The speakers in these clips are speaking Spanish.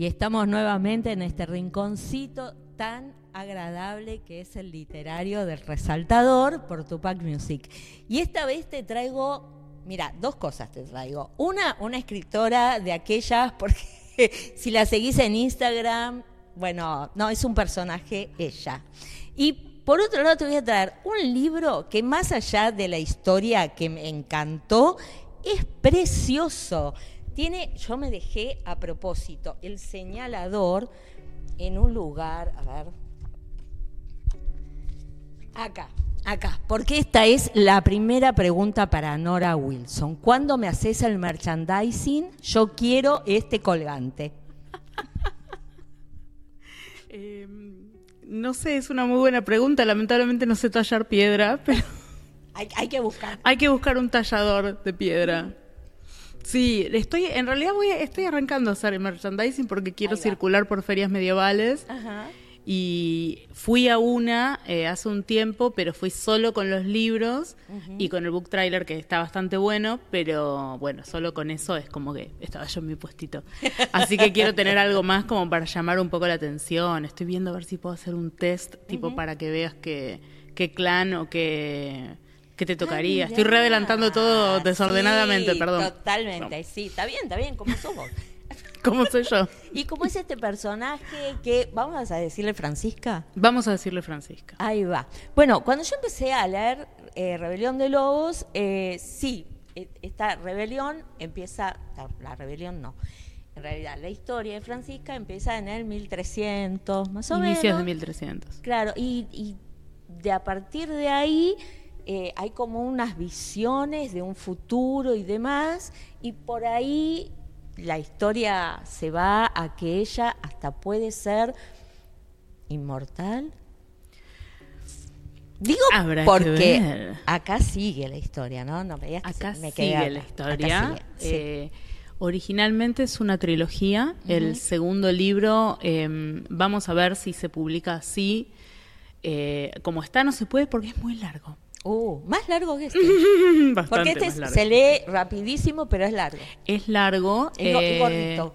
y estamos nuevamente en este rinconcito tan agradable que es el literario del resaltador por Tupac Music. Y esta vez te traigo, mira, dos cosas te traigo. Una, una escritora de aquellas, porque si la seguís en Instagram, bueno, no, es un personaje ella. Y por otro lado te voy a traer un libro que más allá de la historia que me encantó, es precioso. Tiene, yo me dejé a propósito el señalador en un lugar, a ver, acá, acá, porque esta es la primera pregunta para Nora Wilson. ¿Cuándo me haces el merchandising? Yo quiero este colgante. Em, no sé, es una muy buena pregunta. Lamentablemente no sé tallar piedra, pero... Hay, hay que buscar. Hay que buscar un tallador de piedra. Sí, estoy, en realidad voy, estoy arrancando a hacer merchandising porque quiero circular por ferias medievales. Y fui a una eh, hace un tiempo, pero fui solo con los libros y con el book trailer que está bastante bueno, pero bueno, solo con eso es como que estaba yo en mi puestito. Así que quiero tener algo más como para llamar un poco la atención. Estoy viendo a ver si puedo hacer un test tipo para que veas qué clan o qué ¿Qué te tocaría? Estoy readelantando todo desordenadamente, perdón. Totalmente, sí, está bien, está bien, como somos. ¿Cómo soy yo? ¿Y cómo es este personaje que, vamos a decirle Francisca? Vamos a decirle Francisca. Ahí va. Bueno, cuando yo empecé a leer eh, Rebelión de Lobos, eh, sí, e, esta rebelión empieza, la rebelión no, en realidad la historia de Francisca empieza en el 1300, más o menos. Inicios de 1300. Claro, y, y de a partir de ahí eh, hay como unas visiones de un futuro y demás, y por ahí la historia se va a que ella hasta puede ser inmortal. Digo porque acá sigue la historia, ¿no? no acá sigue la historia. Eh, originalmente es una trilogía. El segundo libro, em, vamos a ver si se publica así. Eh, como está, no se puede porque es muy largo. Uh, más largo que este. Porque este se lee rapidísimo, pero es largo. Es largo. y eh, gordito.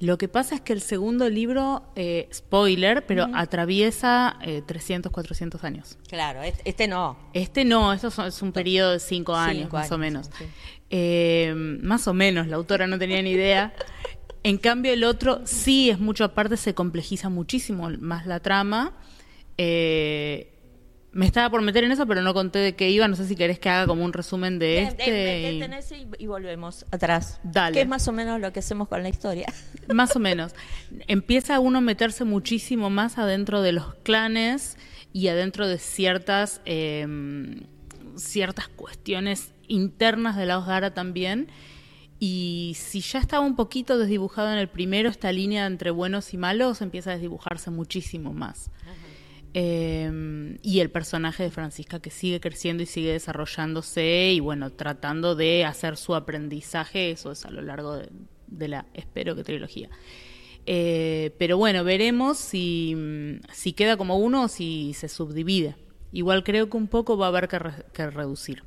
Lo que pasa es que el segundo libro, eh, spoiler, pero atraviesa 300, eh, 400 años. Claro, este no. Este no, esto es un periodo de 5 años, más o menos. más o menos, la autora no tenía ni idea. En cambio, el otro sí es mucho aparte, se complejiza muchísimo más la trama. Eh, me estaba por meter en eso, pero no conté de qué iba. No sé si querés que haga como un resumen de este. en ese y, volvemos atrás. Dale. Que es más o menos lo que hacemos con la historia. Más o menos. Empieza uno a meterse muchísimo más adentro de los clanes y adentro de ciertas, em, ciertas cuestiones internas de la Osdara también. Y si ya estaba un poquito desdibujado en el primero, esta línea entre buenos y malos empieza a desdibujarse muchísimo más. Em, y el personaje de Francisca que sigue creciendo y sigue desarrollándose y bueno, tratando de hacer su aprendizaje, eso es a lo largo de, la, espero que trilogía. Eh, pero bueno, veremos si, si, queda como uno o si se subdivide. Igual creo que un poco va a haber que, reducir.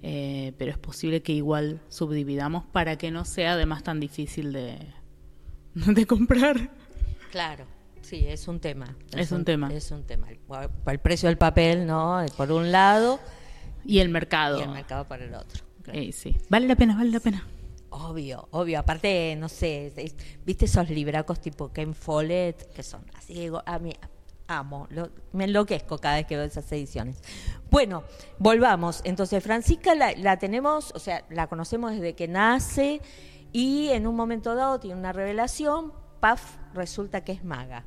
Eh, pero es posible que igual subdividamos para que no sea además tan difícil de, de comprar. Claro. Sí, es un tema. Es, un, tema. Es un tema. El, precio del papel, ¿no? Por un lado. Y el mercado. Y el mercado por el otro. sí. Vale la pena, vale la pena. Obvio, obvio. Aparte, no sé, ¿viste esos libracos tipo Ken Follett? Que son así, a mí amo, me enloquezco cada vez que veo esas ediciones. Bueno, volvamos. Entonces, Francisca la, la tenemos, o sea, la conocemos desde que nace y en un momento dado tiene una revelación, paf, resulta que es maga.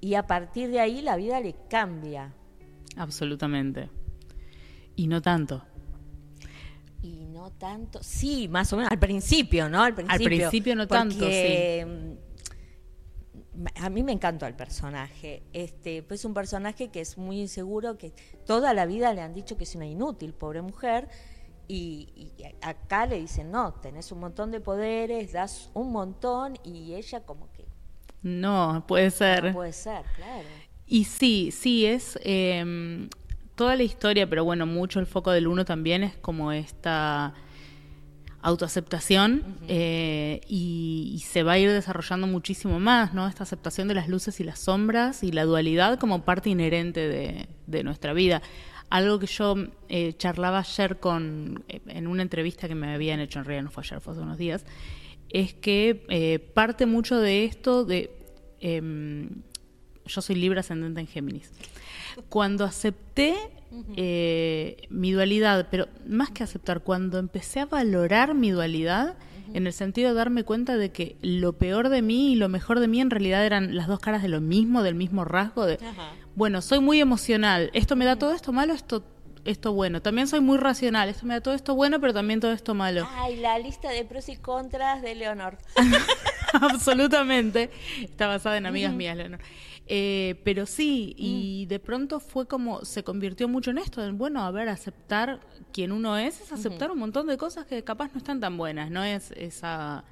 Y a partir de ahí la vida le cambia. Absolutamente. Y no tanto. Y no tanto, sí, más o menos, al principio, ¿no? Al principio, no tanto, sí. Mm, a mí me encantó el personaje. Este, pues un personaje que es muy inseguro, que toda la vida le han dicho que es una inútil, pobre mujer, y, acá le dicen, no, tenés un montón de poderes, das un montón y ella como. No, puede ser. No puede ser, claro. Y sí, sí, es em, toda la historia, pero bueno, mucho el foco del uno también es como esta... autoaceptación eh, y, y, se va a ir desarrollando muchísimo más, ¿no? Esta aceptación de las luces y las sombras y la dualidad como parte inherente de, de nuestra vida. Algo que yo eh, charlaba ayer con, eh, en una entrevista que me habían hecho, en realidad no fue ayer, fue hace unos días, es que eh, parte mucho de esto de... Em, yo soy libre ascendente en Géminis. Cuando acepté mi dualidad, pero más que aceptar, cuando empecé a valorar mi dualidad, en el sentido de darme cuenta de que lo peor de mí y lo mejor de mí en realidad eran las dos caras de lo mismo, del mismo rasgo, de, bueno, soy muy emocional, esto me da todo esto malo, esto esto bueno. También soy muy racional, esto me da todo esto bueno, pero también todo esto malo. Ay, la lista de pros y contras de Leonor. Absolutamente. Está basada en amigas mías, Leonor. Eh, pero sí, y de pronto fue como, se convirtió mucho en esto, en, bueno, a ver, aceptar quien uno es, es aceptar un montón de cosas que capaz no están tan buenas, no es esa,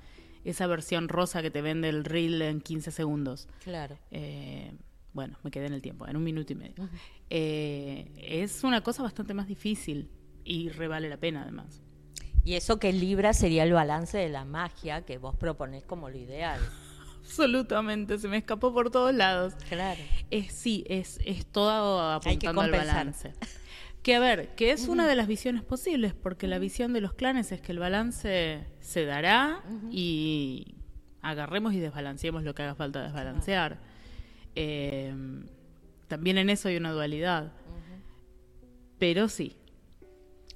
esa versión rosa que te vende el reel en 15 segundos. Claro. Eh, bueno, me quedé en el tiempo, en un minuto y medio. Eh, es una cosa bastante más difícil y revale la pena además. Y eso que Libra sería el balance de la magia que vos proponés como lo ideal. Absolutamente, se me escapó por todos lados. Claro. Es, sí, es, es todo apuntando al balance. Que a ver, que es una de las visiones posibles, porque la visión de los clanes es que el balance se dará y agarremos y desbalanceemos lo que haga falta desbalancear. Eh, también en eso hay una dualidad. Pero sí.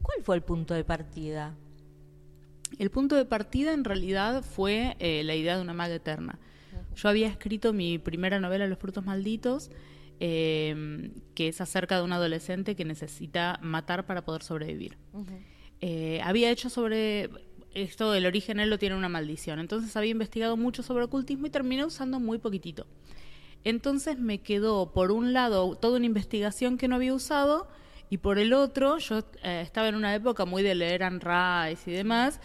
¿Cuál fue el punto de partida? El punto de partida en realidad fue eh, la idea de una maga eterna. Yo había escrito mi primera novela, Los frutos malditos, eh, que es acerca de un adolescente que necesita matar para poder sobrevivir. había hecho sobre esto, el origen él lo tiene una maldición. Entonces había investigado mucho sobre ocultismo y terminé usando muy poquitito. Entonces me quedó, por un lado, toda una investigación que no había usado, y por el otro, yo eh, estaba en una época muy de leer Anne Rice y demás,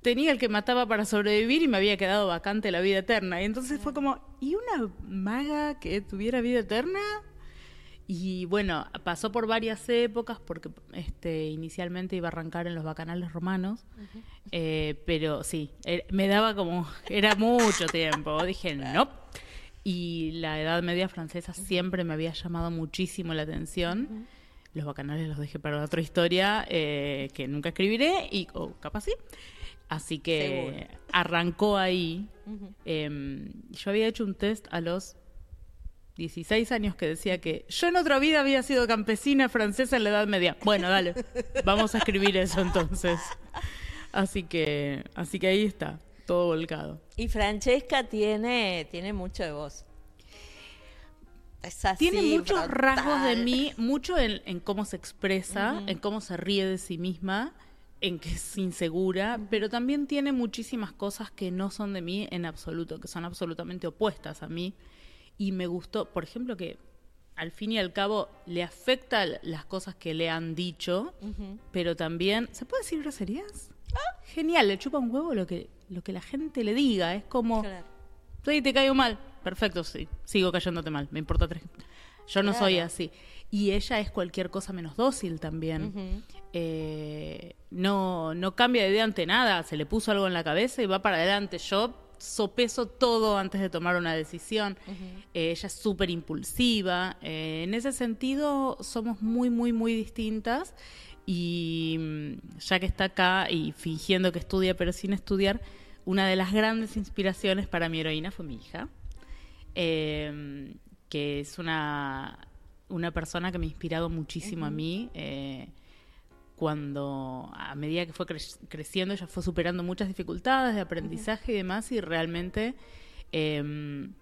tenía el que mataba para sobrevivir y me había quedado vacante la vida eterna. Y entonces fue como, ¿y una maga que tuviera vida eterna? Y bueno, pasó por varias épocas porque este, inicialmente iba a arrancar en los bacanales romanos, eh, pero sí, er, me daba como, era mucho tiempo. Dije, no y la Edad Media francesa siempre me había llamado muchísimo la atención. Los bacanales los dejé para otra historia eh, que nunca escribiré y o capaz sí. Así que arrancó ahí. Em, yo había hecho un test a los 16 años que decía que yo en otra vida había sido campesina francesa en la Edad Media. Bueno, dale, vamos a escribir eso entonces. Así que, así que ahí está todo volcado. Y Francesca tiene, tiene mucho de vos. tiene muchos rasgos de mí, mucho en, cómo se expresa, en cómo se ríe de sí misma, en que es insegura, pero también tiene muchísimas cosas que no son de mí en absoluto, que son absolutamente opuestas a mí. Y me gustó, por ejemplo, que al fin y al cabo le afecta las cosas que le han dicho, pero también, ¿se puede decir groserías? Genial, le chupa un huevo lo que, lo que la gente le diga. Es como, claro. te caigo mal. Perfecto, sí, sigo cayéndote mal. Me importa tres. Yo no soy así. Y ella es cualquier cosa menos dócil también. Eh, no, no cambia de idea ante nada. Se le puso algo en la cabeza y va para adelante. Yo sopeso todo antes de tomar una decisión. Eh, ella es súper impulsiva. Eh, en ese sentido, somos muy, muy, muy distintas. Y mm, ya que está acá y fingiendo que estudia pero sin estudiar, una de las grandes inspiraciones para mi heroína fue mi hija, em, que es una, una persona que me ha inspirado muchísimo a mí. Eh, cuando a medida que fue creciendo ella fue superando muchas dificultades de aprendizaje y demás y realmente em,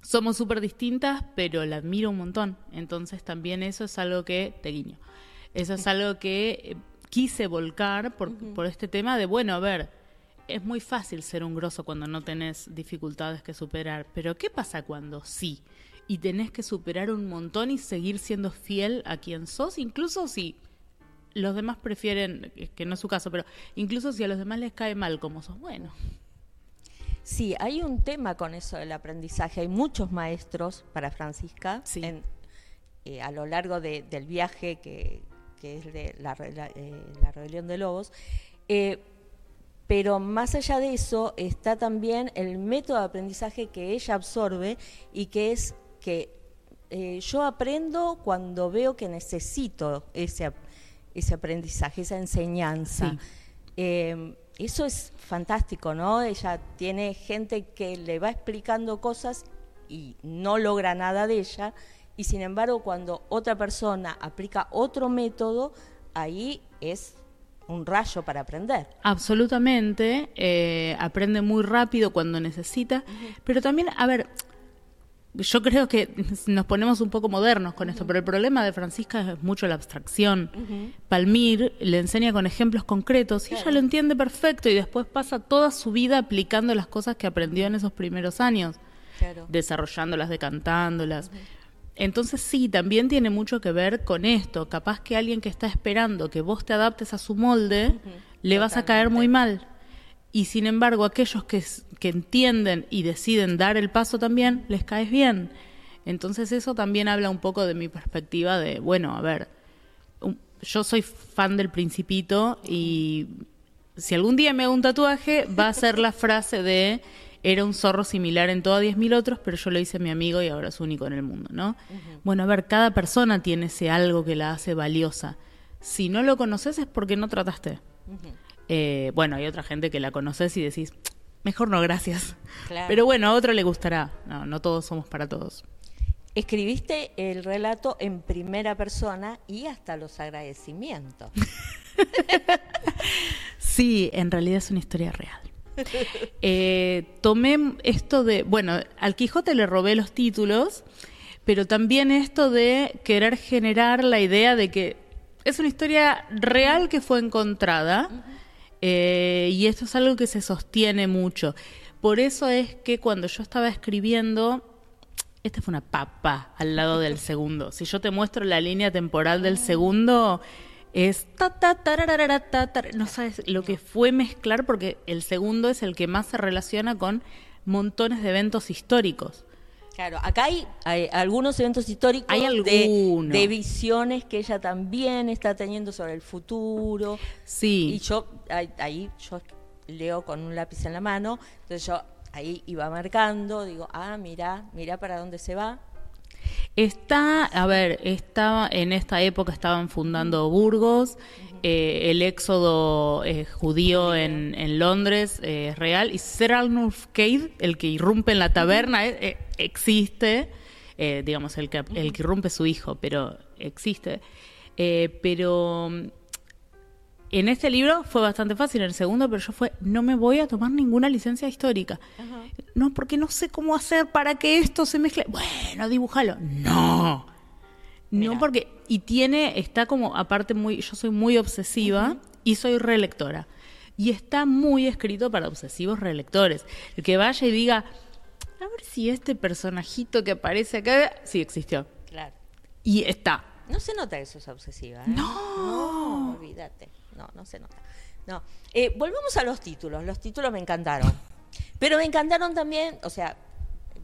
somos súper distintas pero la admiro un montón. Entonces también eso es algo que te guiño. Eso es algo que eh, quise volcar por, por este tema de, bueno, a ver, es muy fácil ser un grosso cuando no tenés dificultades que superar, pero ¿qué pasa cuando sí? Y tenés que superar un montón y seguir siendo fiel a quien sos, incluso si los demás prefieren, que no es su caso, pero incluso si a los demás les cae mal como sos bueno. Sí, hay un tema con eso del aprendizaje. Hay muchos maestros para Francisca eh, a lo largo del viaje que, que es de la, eh, la, rebelión de lobos, eh, pero más allá de eso está también el método de aprendizaje que ella absorbe y que es que eh, yo aprendo cuando veo que necesito ese, ese aprendizaje, esa enseñanza. Eh, eso es fantástico, ¿no? Ella tiene gente que le va explicando cosas y no logra nada de ella, y sin embargo cuando otra persona aplica otro método, ahí es un rayo para aprender. Absolutamente, eh, aprende muy rápido cuando necesita, pero también, a ver, yo creo que nos ponemos un poco modernos con esto, pero el problema de Francisca es mucho la abstracción. Palmir le enseña con ejemplos concretos y ella lo entiende perfecto y después pasa toda su vida aplicando las cosas que aprendió en esos primeros años, desarrollándolas, decantándolas. Entonces sí, también tiene mucho que ver con esto. Capaz que alguien que está esperando que vos te adaptes a su molde, le vas a caer muy mal. Y sin embargo, aquellos que, que entienden y deciden dar el paso también, les caes bien. Entonces eso también habla un poco de mi perspectiva de, bueno, a ver, yo soy fan del principito y si algún día me hago un tatuaje, va a ser la frase de era un zorro similar en todo a 10.000 otros, pero yo lo hice a mi amigo y ahora es único en el mundo, ¿no? Bueno, a ver, cada persona tiene ese algo que la hace valiosa. Si no lo conoces es porque no trataste. Eh, bueno, hay otra gente que la conoces y decís, mejor no, gracias. Pero bueno, a otro le gustará. No, no todos somos para todos. Escribiste el relato en primera persona y hasta los agradecimientos. sí, en realidad es una historia real. Eh, tomé esto de, bueno, al Quijote le robé los títulos, pero también esto de querer generar la idea de que es una historia real que fue encontrada eh, y esto es algo que se sostiene mucho. Por eso es que cuando yo estaba escribiendo, esta fue una papa al lado del segundo. Si yo te muestro la línea temporal del segundo, es ta ta no sabes lo que fue mezclar porque el segundo es el que más se relaciona con montones de eventos históricos. Claro, acá hay, algunos eventos históricos hay de, visiones que ella también está teniendo sobre el futuro. Sí. Y yo ahí, yo leo con un lápiz en la mano, entonces yo ahí iba marcando, digo, ah, mira, mira para dónde se va. Está, a ver, estaba en esta época estaban fundando Burgos, eh, el éxodo eh, judío en, en Londres eh, es real. Y Sir Arnulf Cade, el que irrumpe en la taberna, existe, digamos, el que, el que irrumpe su hijo, pero existe. pero en este libro fue bastante fácil, en el segundo, pero yo fue, no me voy a tomar ninguna licencia histórica. No, porque no sé cómo hacer para que esto se mezcle. Bueno, dibújalo. No. No, porque, y tiene, está como, aparte muy, yo soy muy obsesiva y soy relectora. Y está muy escrito para obsesivos relectores. El que vaya y diga, a ver si este personajito que aparece acá, sí existió. Claro. Y está. No se nota que sos obsesiva. ¿eh? No. No, olvídate no, no se nota. No. Eh, volvemos a los títulos. Los títulos me encantaron. Pero me encantaron también, o sea,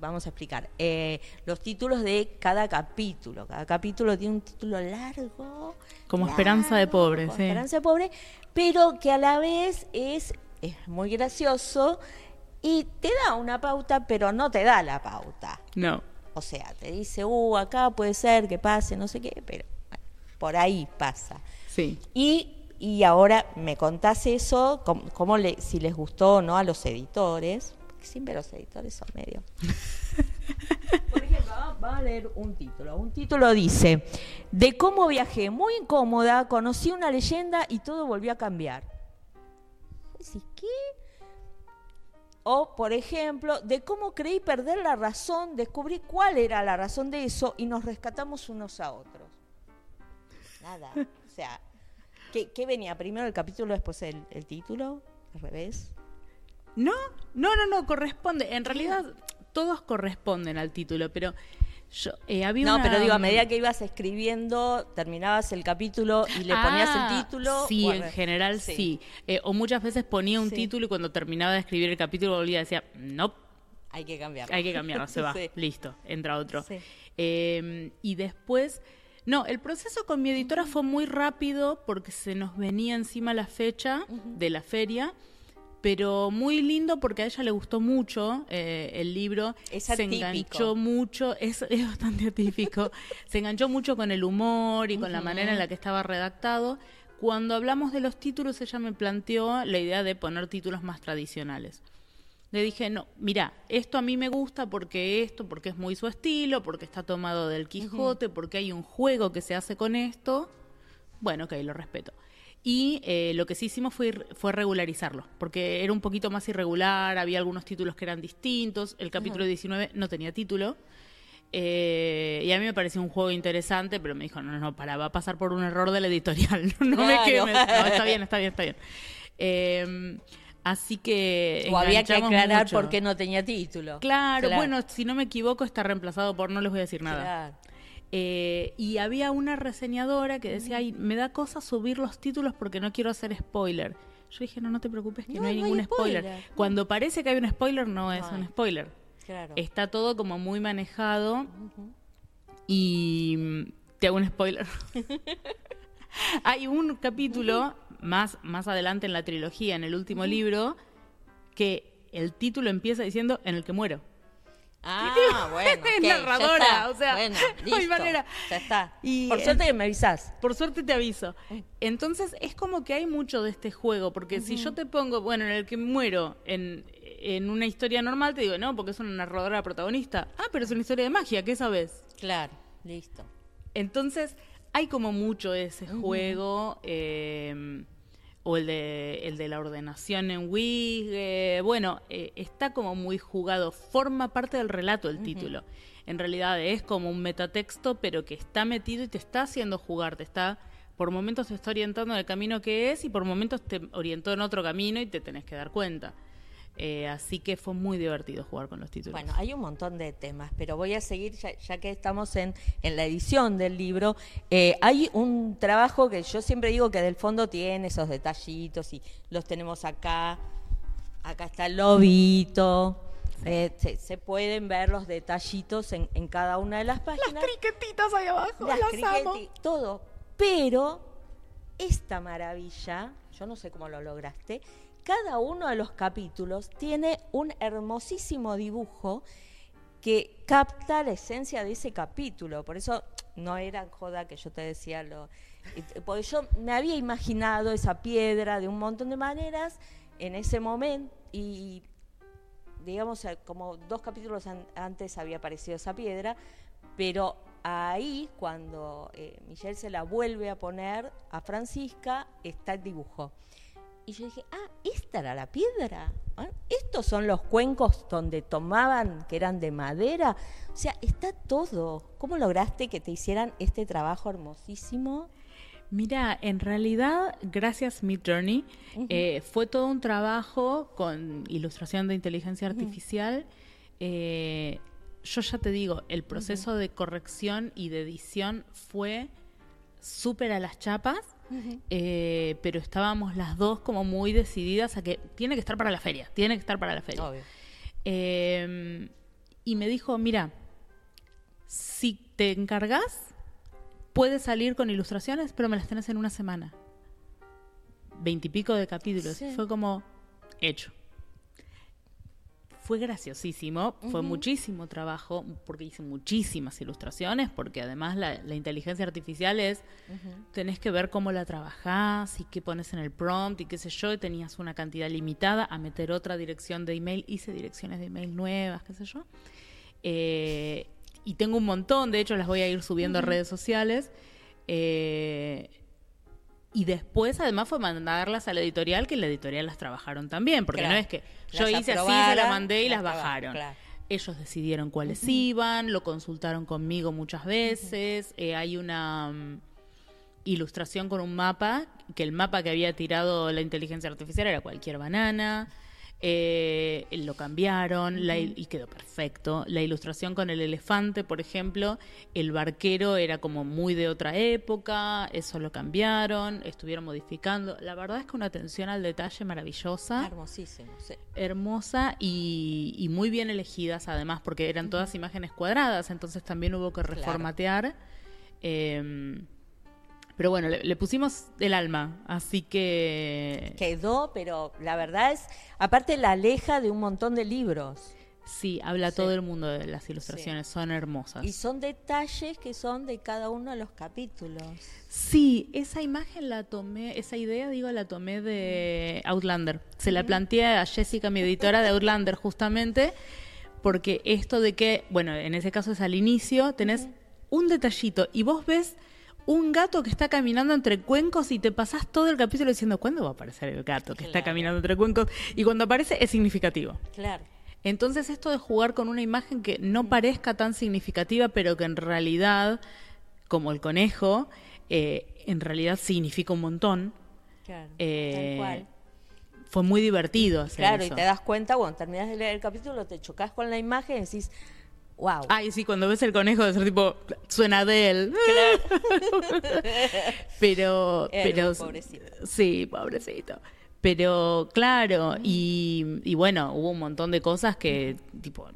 vamos a explicar, eh, los títulos de cada capítulo. Cada capítulo tiene un título largo. Como Esperanza de Pobre, sí. Esperanza de Pobre, pero que a la vez es, es muy gracioso y te da una pauta, pero no te da la pauta. No. O sea, te dice, uh, acá puede ser que pase, no sé qué, pero por ahí pasa. Sí. Y y ahora me contás eso, cómo, le, si les gustó o no a los editores, porque siempre los editores son medio... Por ejemplo, va a leer un título. Un título dice, de cómo viajé muy incómoda, conocí una leyenda y todo volvió a cambiar. ¿qué? O, por ejemplo, de cómo creí perder la razón, descubrí cuál era la razón de eso y nos rescatamos unos a otros. Nada. O sea, ¿Qué, venía? ¿Primero el capítulo, después el, título? ¿Al revés? No, no, no, no, corresponde. En realidad todos corresponden al título, pero yo, eh, había no, pero digo, a medida que ibas escribiendo, terminabas el capítulo y le ponías el ah, título. Sí, en general sí. Eh, o muchas veces ponía un título y cuando terminaba de escribir el capítulo volvía y decía, no. Hay que cambiarlo. Hay que cambiarlo, se va. Listo, entra otro. Eh, y después no, el proceso con mi editora fue muy rápido porque se nos venía encima la fecha de la feria, pero muy lindo porque a ella le gustó mucho eh, el libro. Es se enganchó mucho, es, es bastante atípico. se enganchó mucho con el humor y con la manera en la que estaba redactado. Cuando hablamos de los títulos, ella me planteó la idea de poner títulos más tradicionales. Le dije, no, mira, esto a mí me gusta porque esto, porque es muy su estilo, porque está tomado del Quijote, porque hay un juego que se hace con esto. Bueno, ok, lo respeto. Y eh, lo que sí hicimos fue, fue regularizarlo, porque era un poquito más irregular, había algunos títulos que eran distintos, el capítulo 19 no tenía título. eh, y a mí me pareció un juego interesante, pero me dijo, no, no, no, para, va a pasar por un error de la editorial, no, me Claro. quemes. No, está bien, está bien, está bien. Eh, así que... O había que aclarar mucho. por qué no tenía título. Claro, bueno, si no me equivoco está reemplazado por no les voy a decir nada. Claro. Eh, y había una reseñadora que decía, ay, me da cosa subir los títulos porque no quiero hacer spoiler. Yo dije, no, no te preocupes que no, No, hay no hay ningún spoiler. spoiler. Cuando parece que hay un spoiler, no es un spoiler. Claro. Está todo como muy manejado. Y mm, te hago un spoiler. hay un capítulo más, más adelante en la trilogía, en el último libro, que el título empieza diciendo en el que muero. Ah, bueno. Es ok, ya narradora, está. o sea, bueno, no listo, manera. Ya está. Y, Por suerte que me avisás. Por suerte te aviso. Entonces es como que hay mucho de este juego, porque si yo te pongo, bueno, en el que muero en, en una historia normal, te digo, no, porque es una narradora protagonista. Ah, pero es una historia de magia, ¿qué sabes? Claro, listo. Entonces hay como mucho ese juego, eh, o el de, el de la ordenación en Wig, eh, bueno, eh, está como muy jugado, forma parte del relato el título. En realidad es como un metatexto, pero que está metido y te está haciendo jugar, te está, por momentos te está orientando en el camino que es y por momentos te orientó en otro camino y te tenés que dar cuenta. Eh, así que fue muy divertido jugar con los títulos. Bueno, hay un montón de temas, pero voy a seguir, ya, ya que estamos en, en la edición del libro, eh, hay un trabajo que yo siempre digo que del fondo tiene esos detallitos y los tenemos acá, acá está el lobito, eh, se, se pueden ver los detallitos en, en cada una de las páginas. criquetitas ahí abajo, las criqueti- todo. Pero esta maravilla, yo no sé cómo lo lograste, cada uno de los capítulos tiene un hermosísimo dibujo que capta la esencia de ese capítulo. Por eso no era joda que yo te decía lo. Porque yo me había imaginado esa piedra de un montón de maneras en ese momento y digamos, eh, como dos capítulos an- antes había aparecido esa piedra, pero ahí, cuando eh, Michelle se la vuelve a poner a Francisca, está el dibujo. Y yo dije, ah, esta era la piedra. Ah, Estos son los cuencos donde tomaban, que eran de madera. O sea, está todo. ¿Cómo lograste que te hicieran este trabajo hermosísimo? Mira, en realidad, gracias Mid Journey, eh, fue todo un trabajo con ilustración de inteligencia artificial. Eh, yo ya te digo, el proceso de corrección y de edición fue súper a las chapas, eh, pero estábamos las dos como muy decididas a que tiene que estar para la feria, tiene que estar para la feria. Obvio. Eh, y me dijo, mira, si te encargas, puedes salir con ilustraciones, pero me las tenés en una semana. Veintipico de capítulos. Sí. Fue como hecho. Fue graciosísimo, fue muchísimo trabajo, porque hice muchísimas ilustraciones, porque además la, la inteligencia artificial es, tenés que ver cómo la trabajás y qué pones en el prompt y qué sé yo, y tenías una cantidad limitada a meter otra dirección de email, hice direcciones de email nuevas, qué sé yo. Eh, y tengo un montón, de hecho las voy a ir subiendo a redes sociales. Eh, y después, además, fue mandarlas a la editorial, que la editorial las trabajaron también, porque Claro. no es que yo Las hice así, se la aprobaron, mandé y las las bajaron. claro. Ellos decidieron cuáles iban, lo consultaron conmigo muchas veces. eh, hay una mm, ilustración con un mapa, que el mapa que había tirado la inteligencia artificial era cualquier banana. Eh, lo cambiaron la y quedó perfecto. La ilustración con el elefante, por ejemplo, el barquero era como muy de otra época, eso lo cambiaron, estuvieron modificando. La verdad es que una atención al detalle maravillosa Hermosísimo, sí. hermosa y, y muy bien elegidas además porque eran todas imágenes cuadradas entonces también hubo que reformatear Eh, Pero bueno, le, le pusimos el alma, así que... Quedó, pero la verdad es, aparte la aleja de un montón de libros. Sí, habla Sí. todo el mundo de las ilustraciones, son hermosas. Y son detalles que son de cada uno de los capítulos. Sí, esa imagen la tomé, esa idea, digo, la tomé de Outlander. Se la planteé a Jessica, mi editora de Outlander, justamente, porque esto de que, bueno, en ese caso es al inicio, tenés un detallito y vos ves un gato que está caminando entre cuencos y te pasás todo el capítulo diciendo, ¿cuándo va a aparecer el gato que está Claro. caminando entre cuencos? Y cuando aparece es significativo. Claro. Entonces esto de jugar con una imagen que no parezca tan significativa, pero que en realidad, como el conejo, eh, en realidad significa un montón, Claro. eh, tal cual. fue muy divertido hacer Claro, eso. y te das cuenta, cuando terminas de leer el capítulo, te chocas con la imagen y decís, wow. Ay, sí, cuando ves el conejo de ser tipo, suena de él. pero, Era pero un pobrecito. sí, pobrecito. Pero claro, y, y bueno, hubo un montón de cosas que, tipo,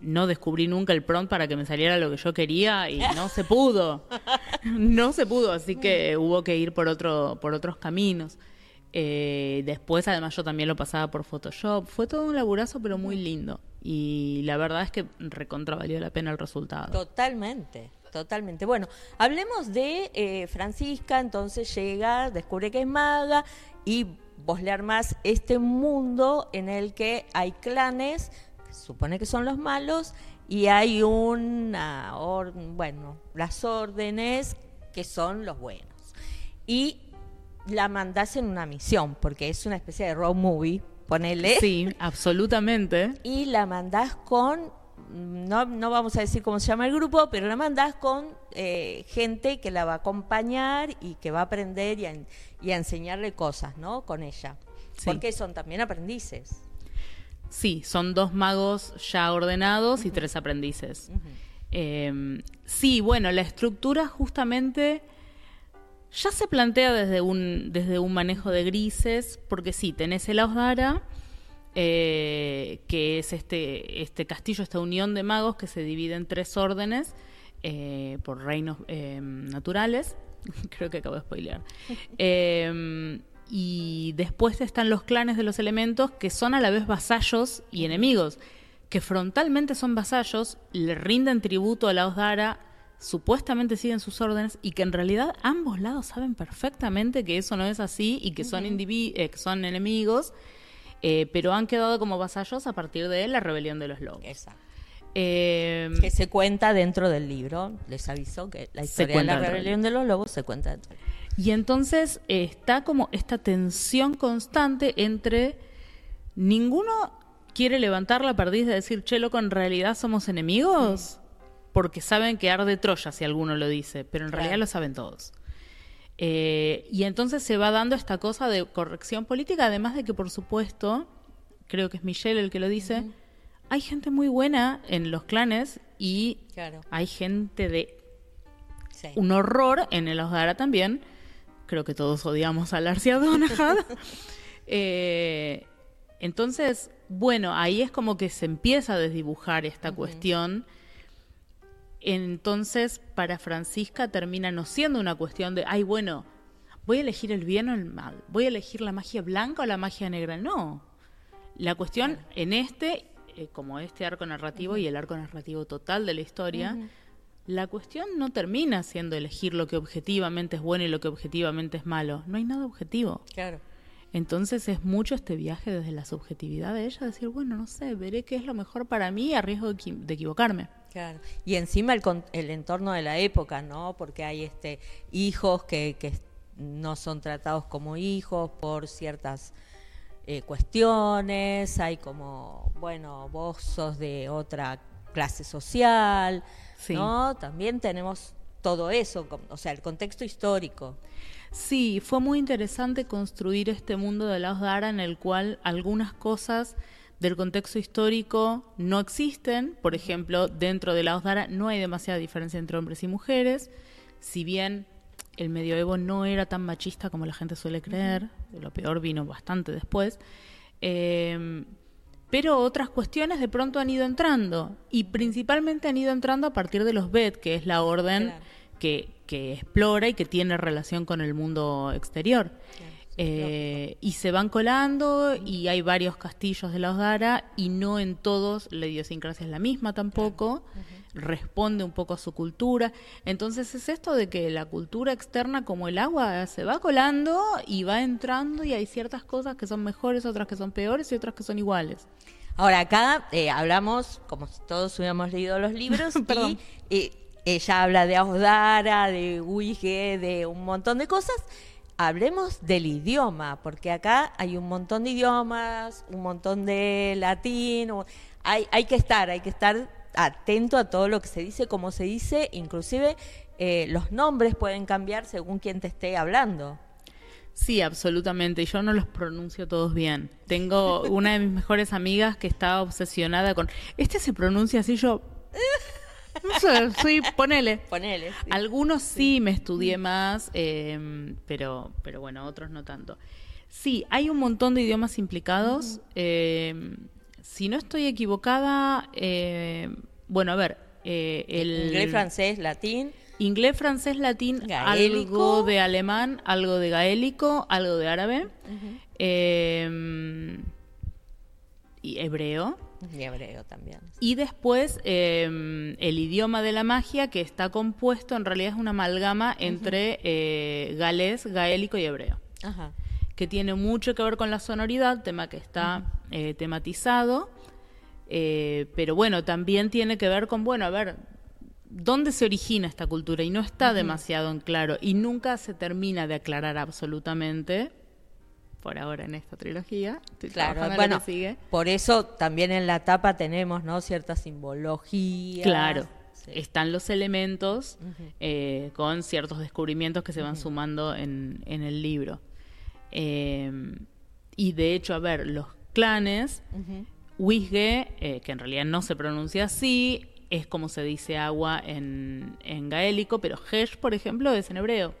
no descubrí nunca el prompt para que me saliera lo que yo quería y no se pudo. No se pudo, así que hubo que ir por otro, por otros caminos. Eh, después, además, yo también lo pasaba por Photoshop. Fue todo un laburazo, pero muy lindo. Y la verdad es que recontra valió la pena el resultado. Totalmente, totalmente. Bueno, hablemos de eh, Francisca, entonces llega, descubre que es maga y vos le armás este mundo en el que hay clanes, que supone que son los malos, y hay una, or- bueno, las órdenes que son los buenos. Y la mandás en una misión, porque es una especie de road movie, ponele Sí, absolutamente. y la mandás con, no, no vamos a decir cómo se llama el grupo, pero la mandás con eh, gente que la va a acompañar y que va a aprender y a, en- y a enseñarle cosas, ¿no? Con ella. Sí. Porque son también aprendices. Sí, son dos magos ya ordenados y tres aprendices. Eh, sí, bueno, la estructura justamente ya se plantea desde un, desde un manejo de grises, porque sí, tenés el Ausdara, eh, que es este, este castillo, esta unión de magos que se divide en tres órdenes eh, por reinos eh, naturales. Creo que acabo de spoilear. Eh, y después están los clanes de los elementos que son a la vez vasallos y enemigos, que frontalmente son vasallos, le rinden tributo a la Osdara, supuestamente siguen sus órdenes y que en realidad ambos lados saben perfectamente que eso no es así y que son, eh, que son enemigos, eh, pero han quedado como vasallos a partir de la rebelión de los lobos. Exacto. Eh, Que se cuenta dentro del libro. Les aviso que la historia de la rebelión de los lobos se cuenta dentro. del libro. Y entonces está como esta tensión constante entre ninguno quiere levantar la perdiz de decir, che, loco, en realidad somos enemigos, porque saben que arde Troya si alguno lo dice, pero en Claro. realidad lo saben todos. Eh, y entonces se va dando esta cosa de corrección política, además de que, por supuesto, creo que es Michelle el que lo dice, hay gente muy buena en los clanes y Claro. hay gente de Sí. un horror en el Osdara también. Creo que todos odiamos a Larcia Donahad. Eh, entonces, bueno, ahí es como que se empieza a desdibujar esta cuestión. Entonces, para Francisca termina no siendo una cuestión de, ay, bueno, voy a elegir el bien o el mal, voy a elegir la magia blanca o la magia negra. No. La cuestión en este, eh, como este arco narrativo y el arco narrativo total de la historia, la cuestión no termina siendo elegir lo que objetivamente es bueno y lo que objetivamente es malo. No hay nada objetivo. Claro. Entonces es mucho este viaje desde la subjetividad de ella, decir, bueno, no sé, veré qué es lo mejor para mí a riesgo de, equi- de equivocarme. Claro. Y encima el, el entorno de la época, ¿no? Porque hay este hijos que, que no son tratados como hijos por ciertas eh, cuestiones, hay como, bueno, vos sos de otra clase social, Sí. ¿no? También tenemos todo eso, o sea, el contexto histórico. Sí, fue muy interesante construir este mundo de la Osdara en el cual algunas cosas del contexto histórico no existen. Por ejemplo, dentro de la Osdara no hay demasiada diferencia entre hombres y mujeres. Si bien el medioevo no era tan machista como la gente suele creer, lo peor vino bastante después. eh, pero otras cuestiones de pronto han ido entrando y principalmente han ido entrando a partir de los BED, que es la orden Claro. Que, que explora y que tiene relación con el mundo exterior. Eh, y se van colando y hay varios castillos de la Osdara y no en todos la idiosincrasia es la misma tampoco, responde un poco a su cultura. Entonces es esto de que la cultura externa como el agua se va colando y va entrando y hay ciertas cosas que son mejores, otras que son peores y otras que son iguales. Ahora acá eh, hablamos, como si todos hubiéramos leído los libros, y eh, ella habla de Osdara, de Uige, de un montón de cosas hablemos del idioma, porque acá hay un montón de idiomas, un montón de latín, hay, hay que estar, hay que estar atento a todo lo que se dice, cómo se dice, inclusive eh, los nombres pueden cambiar según quien te esté hablando. Sí, absolutamente. Yo no los pronuncio todos bien. Tengo una de mis mejores amigas que está obsesionada con. Este se pronuncia así, yo. Sí, ponele. Ponele. Algunos sí, me estudié más, em, pero, pero bueno, otros no tanto. Sí, hay un montón de idiomas implicados. Em, si no estoy equivocada, em, bueno, a ver, eh, el... Inglés, francés, latín. Inglés, francés, latín, algo de alemán, algo de gaélico, algo de árabe. y hebreo. Y hebreo también. Y después em, el idioma de la magia que está compuesto en realidad es una amalgama entre eh, galés, gaélico y hebreo. Que tiene mucho que ver con la sonoridad, tema que está eh, tematizado. Eh, pero bueno, también tiene que ver con, bueno, a ver, ¿dónde se origina esta cultura? Y no está demasiado en claro. Y nunca se termina de aclarar absolutamente por ahora en esta trilogía. claro, bueno, sigue. por eso también en la tapa tenemos, ¿no? Cierta simbología. Claro. Están los elementos eh, con ciertos descubrimientos que se van sumando en, en, el libro. Em, y de hecho, a ver, los clanes, Wisge, eh, que en realidad no se pronuncia así, es como se dice agua en, en gaélico, pero Hesh, por ejemplo, es en hebreo.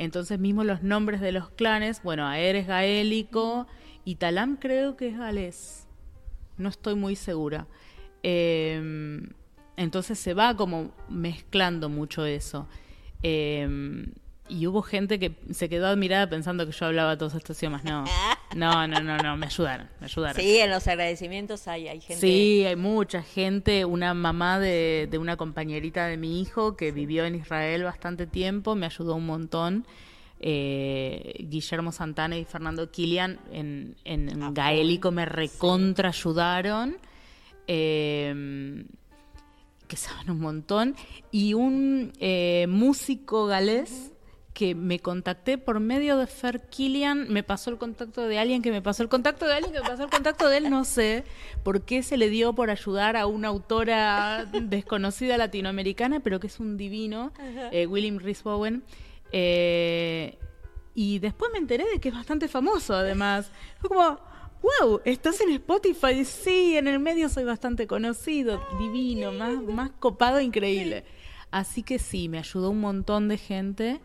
Entonces mismo los nombres de los clanes, bueno, Aer es gaélico y Talam creo que es galés. No estoy muy segura. Em, entonces se va como mezclando mucho eso. Em, y hubo gente que se quedó admirada pensando que yo hablaba todos estos idiomas. No, no, no, no, no, me ayudaron, me ayudaron. Sí, en los agradecimientos hay, hay gente. Sí, hay mucha gente. Una mamá de, de una compañerita de mi hijo que vivió en Israel bastante tiempo, me ayudó un montón. Eh, Guillermo Santana y Fernando Kilian en, en ah, gaélico me recontra ayudaron. Eh, que saben un montón. Y un eh, músico galés que me contacté por medio de Fer Killian, me pasó el contacto de alguien que me pasó el contacto de alguien que me pasó el contacto de él, no sé por qué se le dio por ayudar a una autora desconocida latinoamericana, pero que es un divino, eh, William Rhys Bowen. Eh, y después me enteré de que es bastante famoso, además. Fue como, wow, ¿estás en Spotify? Sí, en el medio soy bastante conocido, divino, más, más copado, increíble. Así que sí, me ayudó un montón de gente.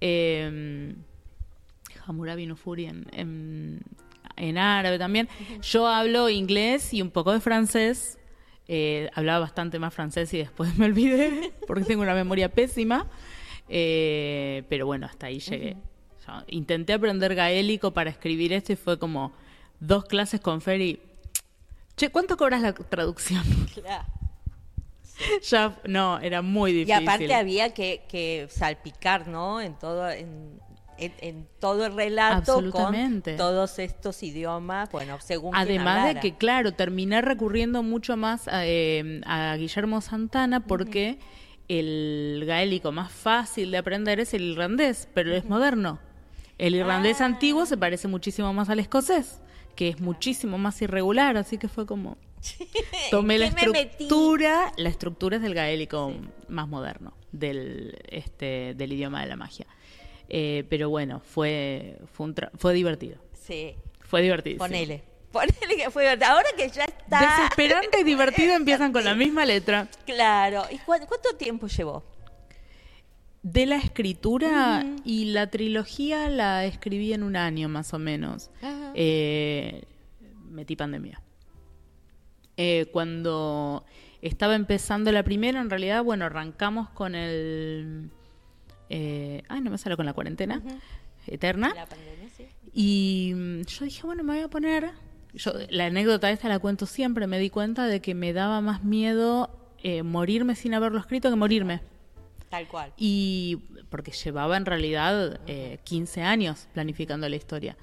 Eh, Hammurabi Nufuri en, en, árabe también. Yo hablo inglés y un poco de francés. Eh, hablaba bastante más francés y después me olvidé porque tengo una memoria pésima. Eh, pero bueno, hasta ahí llegué. intenté aprender gaélico para escribir esto y fue como dos clases con Ferry. Che, ¿cuánto cobras la traducción? Claro. Ya, no, era muy difícil. Y aparte había que, salpicar, ¿no? En todo, en, todo el relato con todos estos idiomas, bueno, según Además de que, claro, terminé recurriendo mucho más a, eh, Guillermo Santana porque el gaélico más fácil de aprender es el irlandés, pero es moderno. El irlandés ah. antiguo se parece muchísimo más al escocés, que es muchísimo más irregular, así que fue como... Tomé la estructura, la estructura es del gaélico más moderno, del, este, del idioma de la magia. Eh, pero bueno, fue, fue, fue divertido. Sí. Fue divertido. Ponele. Ponele que fue divertido. Ahora que ya está. Desesperante y divertido empiezan con la misma letra. Claro. ¿Y cuánto tiempo llevó? De la escritura y la trilogía la escribí en un año más o menos. Eh, metí pandemia. Eh, cuando estaba empezando la primera, en realidad, bueno, arrancamos con el... eh, ay, no me sale con la cuarentena eterna. La pandemia, sí. Y mm, yo dije, bueno, me voy a poner... Yo, la anécdota esta la cuento siempre, me di cuenta de que me daba más miedo eh, morirme sin haberlo escrito que morirme. Tal cual. Y porque llevaba en realidad eh, 15 años planificando la historia.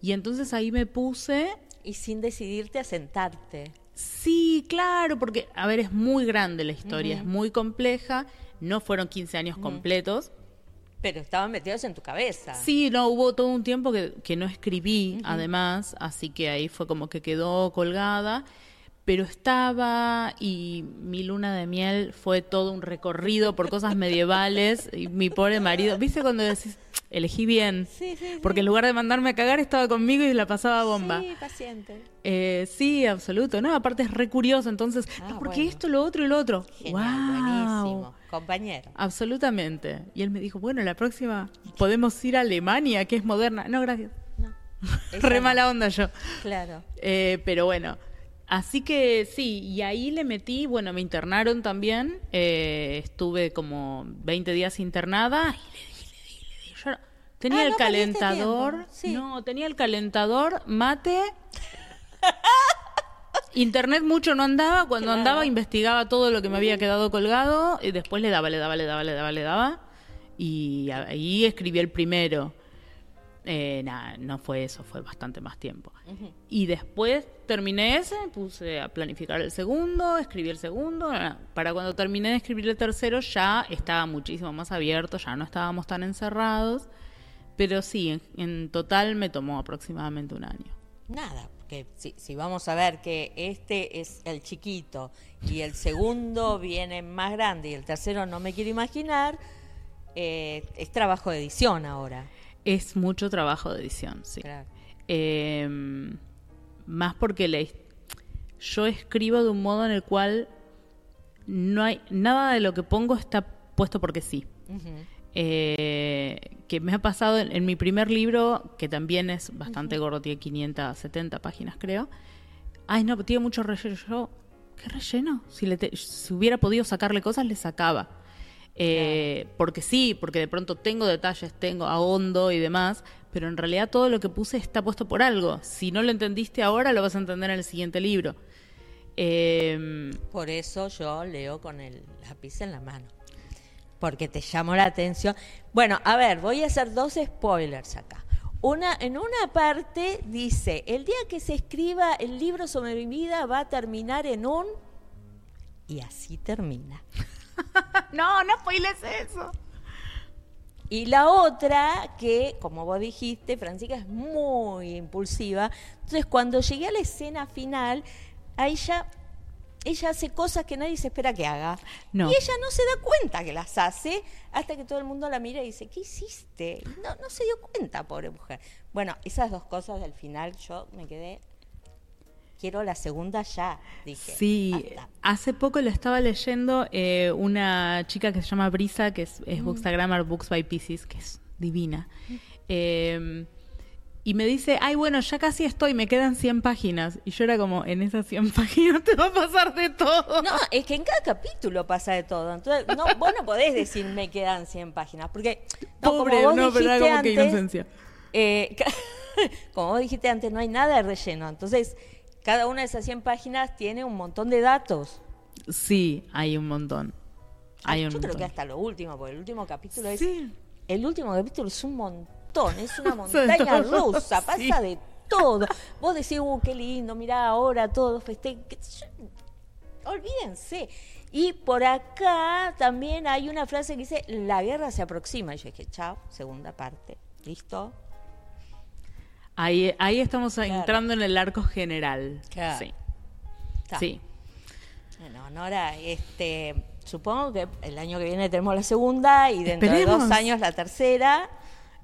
Y entonces ahí me puse, Y sin decidirte a sentarte. Sí, claro, porque, a ver, es muy grande la historia, es muy compleja, no fueron 15 años completos. Pero estaban metidos en tu cabeza. Sí, no, hubo todo un tiempo que, que no escribí, además, así que ahí fue como que quedó colgada. Pero estaba y mi luna de miel fue todo un recorrido por cosas medievales y mi pobre marido, ¿viste cuando decís, elegí bien? Sí, sí, sí. Porque en lugar de mandarme a cagar estaba conmigo y la pasaba bomba. Sí, paciente. Eh, sí, absoluto. No, aparte es re curioso, entonces, Ah, no, porque bueno. esto, lo otro y lo otro. Genial, Guau. buenísimo. Compañero. Absolutamente. Y él me dijo, bueno, la próxima podemos ir a Alemania, que es moderna. No, gracias. No. Re no. mala onda yo. Claro. Eh, pero bueno, así que sí, y ahí le metí, bueno, me internaron también. eh, estuve como 20 días internada y le tenía Ah, el no perdiste calentador. sí. No, tenía el calentador, mate. Internet mucho no andaba, cuando Claro. andaba investigaba todo lo que me había quedado colgado y después le daba, le daba, le daba, le daba, le daba y ahí escribí el primero. Eh, nada, no fue eso, fue bastante más tiempo. Y después terminé ese, puse a planificar el segundo, escribí el segundo. Para cuando terminé de escribir el tercero ya estaba muchísimo más abierto, ya no estábamos tan encerrados. Pero sí, en, en total me tomó aproximadamente un año. Nada, porque si, si vamos a ver que este es el chiquito y el segundo viene más grande y el tercero no me quiero imaginar, eh, es trabajo de edición ahora. Es mucho trabajo de edición, sí. Claro. Eh, más porque his- yo escribo de un modo en el cual no hay nada de lo que pongo está puesto porque sí. Ujú. Eh, que me ha pasado en, en mi primer libro, que también es bastante gordo, tiene 570 páginas creo. Ay, no, tiene mucho relleno. Yo, ¿qué relleno? Si, le te- si hubiera podido sacarle cosas, le sacaba. Eh, Porque sí, porque de pronto tengo detalles, tengo ahondo y demás, pero en realidad todo lo que puse está puesto por algo. Si no lo entendiste ahora, lo vas a entender en el siguiente libro. Eh, Por eso yo leo con el lápiz en la mano. Porque te llamo la atención. Bueno, a ver, voy a hacer dos spoilers acá. Una, en una parte dice, el día que se escriba el libro sobre mi vida va a terminar en un... Y así termina. no, no spoiles eso. Y la otra, que como vos dijiste, Francisca es muy impulsiva. Entonces, cuando llegué a la escena final, ahí ya ella hace cosas que nadie se espera que haga. No. Y ella no se da cuenta que las hace hasta que todo el mundo la mira y dice, ¿qué hiciste? No, no se dio cuenta, pobre mujer. Bueno, esas dos cosas del final yo me quedé... Quiero la segunda ya, dije. Sí, hace poco lo estaba leyendo eh, una chica que se llama Brisa, que es, es Bookstagrammer Books by Pieces, que es divina. Eh, y me dice, ay, bueno, ya casi estoy, me quedan 100 páginas. Y yo era como, en esas 100 páginas te va a pasar de todo. No, es que en cada capítulo pasa de todo. Entonces, no, vos no podés decir me quedan 100 páginas, porque no, Pobre, como vos no, pero era como que antes, inocencia. eh, como vos dijiste antes, no hay nada de relleno. Entonces, cada una de esas 100 páginas tiene un montón de datos. Sí, hay un montón. Hay un Yo creo montón. que hasta lo último, porque el último capítulo es... Sí. El último capítulo es un montón, es una montaña rusa, pasa sí. de todo. Vos decís, uh, qué lindo, mirá ahora todo feste... qué sé yo. Olvídense. Y por acá también hay una frase que dice, la guerra se aproxima. Y yo dije, chao, segunda parte. ¿Listo? Ahí, ahí estamos Claro. entrando en el arco general. Claro. Sí. Está. Sí. Bueno, Nora, este, supongo que el año que viene tenemos la segunda y dentro de dos años la tercera.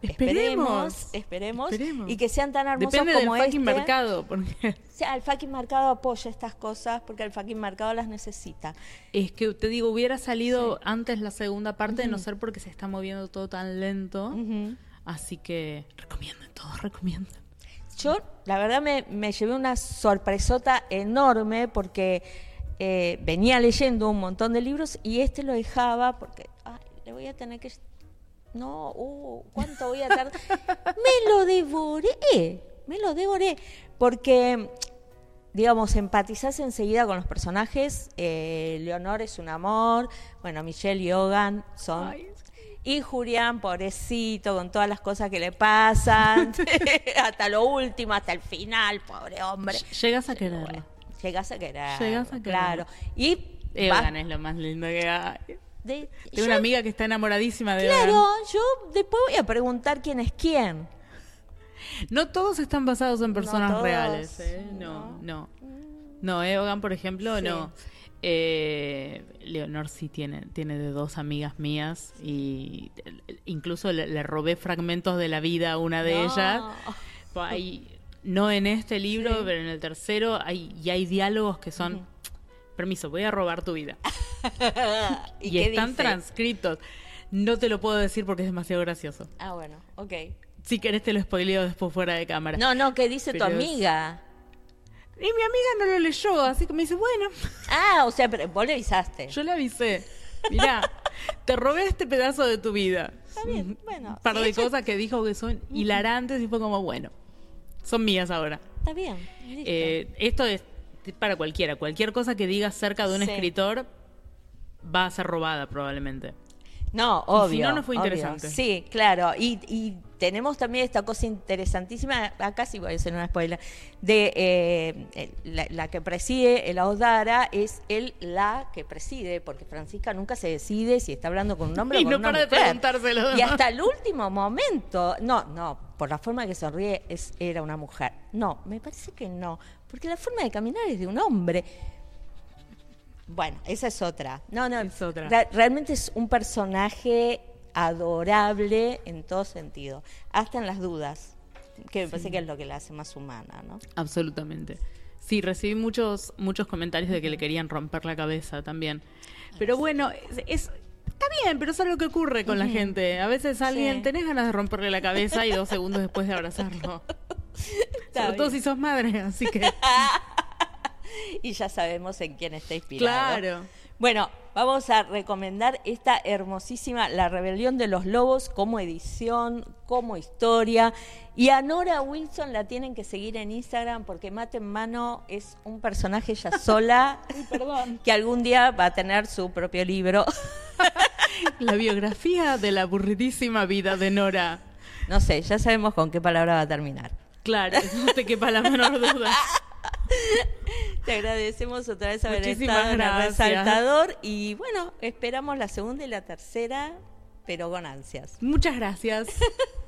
Esperemos. esperemos, Esperemos. y que sean tan hermosos Depende del como fucking este. mercado, porque O sea, el fucking mercado apoya estas cosas porque el fucking mercado las necesita. es que te digo, hubiera salido antes la segunda parte, de no ser porque se está moviendo todo tan lento. Así que recomienden, todos recomienden. Yo, la verdad, me, me llevé una sorpresota enorme porque eh, venía leyendo un montón de libros y este lo dejaba porque ay, le voy a tener que... No, uh, ¿cuánto voy a tardar? me lo devoré, me lo devoré, porque digamos, empatizás enseguida con los personajes. Eh, Leonor es un amor, bueno, Michelle y Hogan son... Y Julián, pobrecito, con todas las cosas que le pasan, hasta lo último, hasta el final, pobre hombre. Llegas a quererlo. llegas a querer. Llegas a querer. Claro. Y Evan es lo más lindo que hay. Tengo una amiga que está enamoradísima de Claro, yo después voy a preguntar quién es quién. No todos están basados en personas reales. ¿eh? No, no. No, Eogan, por ejemplo, no. Eh, Leonor sí tiene, tiene de dos amigas mías y incluso le, robé fragmentos de la vida a una de ellas. no en este libro, pero en el tercero hay, y hay diálogos que son, permiso, voy a robar tu vida. ¿Y, están transcritos. No te lo puedo decir porque es demasiado gracioso. Ah, bueno, ok. Si querés te lo spoileo después fuera de cámara. No, no, ¿qué dice tu amiga? Y mi amiga no lo leyó, así que me dice, bueno. Ah, o sea, pero vos le avisaste. Yo le avisé. Mirá, te robé este pedazo de tu vida. Está bien, bueno. Un par de cosas que dijo que son hilarantes y fue como, bueno, son mías ahora. Está bien. Eh, esto es para cualquiera. Cualquier cosa que digas cerca de un escritor va a ser robada probablemente. No, obvio. si no, no fue interesante. Sí, claro. Y, tenemos también esta cosa interesantísima, acá sí voy a hacer una spoiler, de eh, la, que preside el Audara es él la que preside, porque Francisca nunca se decide si está hablando con un hombre o con no una mujer. preguntárselo. Y hasta el último momento, no, no, por la forma que sonríe es, era una mujer. No, me parece que no, porque la forma de caminar es de un hombre. Bueno, esa es otra. No, no, es otra. realmente es un personaje adorable en todo sentido, hasta en las dudas, que me parece que es lo que la hace más humana, ¿no? Absolutamente. Sí, recibí muchos muchos comentarios de que le querían romper la cabeza también. Pero bueno, es, está bien, pero es algo que ocurre con la gente. A veces alguien tenés ganas de romperle la cabeza y dos segundos después de abrazarlo. Sobre todo si sos madre, así que y ya sabemos en quién está inspirado. Claro. Bueno, vamos a recomendar esta hermosísima La Rebelión de los Lobos como edición, como historia. Y a Nora Wilson la tienen que seguir en Instagram porque Mate en Mano es un personaje ya sola que algún día va a tener su propio libro. La biografía de la aburridísima vida de Nora. No sé, ya sabemos con qué palabra va a terminar. Claro, no te quepa la menor duda. Te agradecemos otra vez haber estado en el resaltador y bueno, esperamos la segunda y la tercera, pero con ansias. Muchas gracias.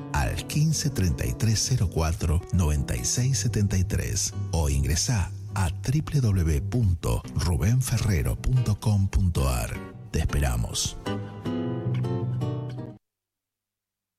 al 15 33 04 96 73 o ingresa a www.rubenferrero.com.ar. Te esperamos.